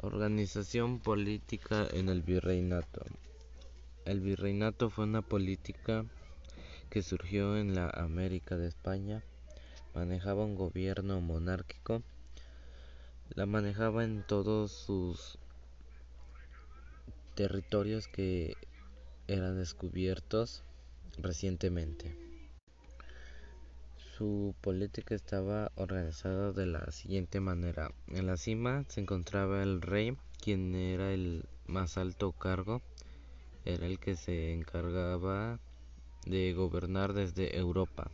Organización política en el virreinato. El virreinato fue una política que surgió en la América de España. Manejaba un gobierno monárquico. La manejaba en todos sus territorios que eran descubiertos recientemente. Su política estaba organizada de la siguiente manera. En la cima se encontraba el rey, quien era el más alto cargo, era el que se encargaba de gobernar desde Europa.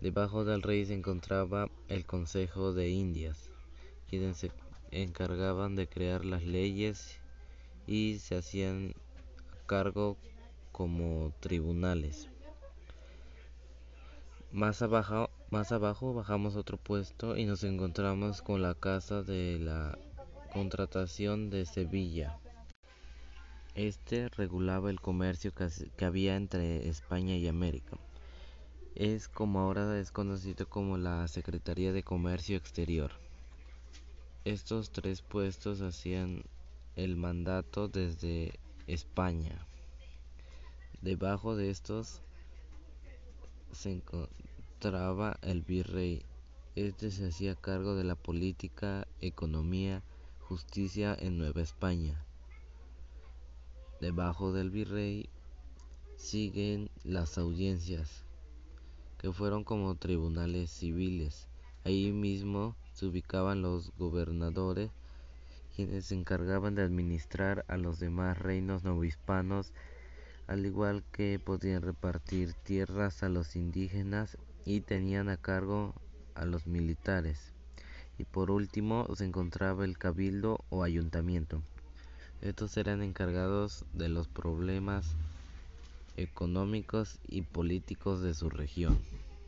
Debajo del rey se encontraba el Consejo de Indias, quienes se encargaban de crear las leyes y se hacían cargo como tribunales. Más abajo, más abajo bajamos otro puesto y nos encontramos con la Casa de la Contratación de Sevilla. Este regulaba el comercio que había entre España y América. Es como ahora es conocido como la Secretaría de Comercio Exterior. Estos tres puestos hacían el mandato desde España. Debajo de estos se encontraba el virrey. Este se hacía cargo de la política, economía, justicia en Nueva España. Debajo del virrey siguen las audiencias, que fueron como tribunales civiles. Ahí mismo se ubicaban los gobernadores, quienes se encargaban de administrar a los demás reinos novohispanos al igual que podían repartir tierras a los indígenas y tenían a cargo a los militares. Y por último se encontraba el cabildo o ayuntamiento. Estos eran encargados de los problemas económicos y políticos de su región.